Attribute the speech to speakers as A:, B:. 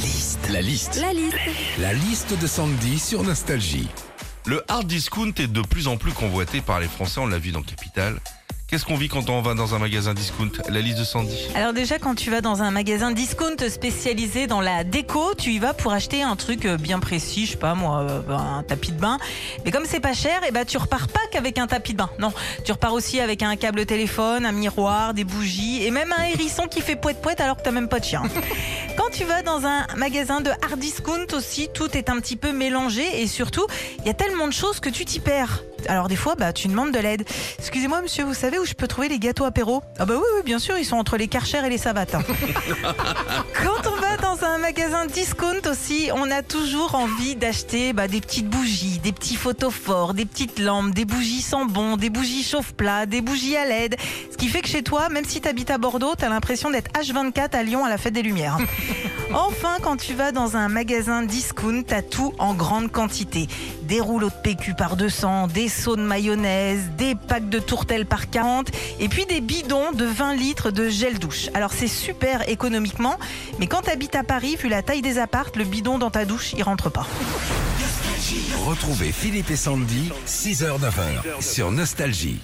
A: liste. La liste.
B: La liste.
A: La liste de Sandy sur Nostalgie.
C: Le hard discount est de plus en plus convoité par les Français, on l'a vu dans Capital. Qu'est-ce qu'on vit quand on va dans un magasin discount La liste de Sandy.
B: Alors déjà, quand tu vas dans un magasin discount spécialisé dans la déco, tu y vas pour acheter un truc euh, bien précis, je sais pas moi, euh, un tapis de bain. Mais comme c'est pas cher, et ben tu repars pas qu'avec un tapis de bain. Non, tu repars aussi avec un câble téléphone, un miroir, des bougies et même un hérisson qui fait poète poète alors que t'as même pas de chien. Quand tu vas dans un magasin de hard discount aussi, tout est un petit peu mélangé et surtout, il y a tellement de choses que tu t'y perds. Alors des fois, bah, tu demandes de l'aide. Excusez-moi, monsieur, vous savez où je peux trouver les gâteaux apéro? Ah bah oui, oui, bien sûr, ils sont entre les Karcher et les Savates. hein. Quand on va dans un magasin discount aussi, on a toujours envie d'acheter bah, des petites bougies, des petits photophores, des petites lampes, des bougies sans bon, des bougies chauffe-plat, des bougies à LED. Ce qui fait que chez toi, même si tu habites à Bordeaux, tu as l'impression d'être H24 à Lyon à la fête des Lumières. Enfin, quand tu vas dans un magasin discount, t'as tout en grande quantité. Des rouleaux de PQ par 200, des seaux de mayonnaise, des packs de tourtelles par 40, et puis des bidons de 20 litres de gel douche. Alors c'est super économiquement, mais quand t'habites à Paris, vu la taille des appartes, le bidon dans ta douche, il rentre pas.
A: Retrouvez Philippe et Sandy, 6h-9h sur Nostalgie.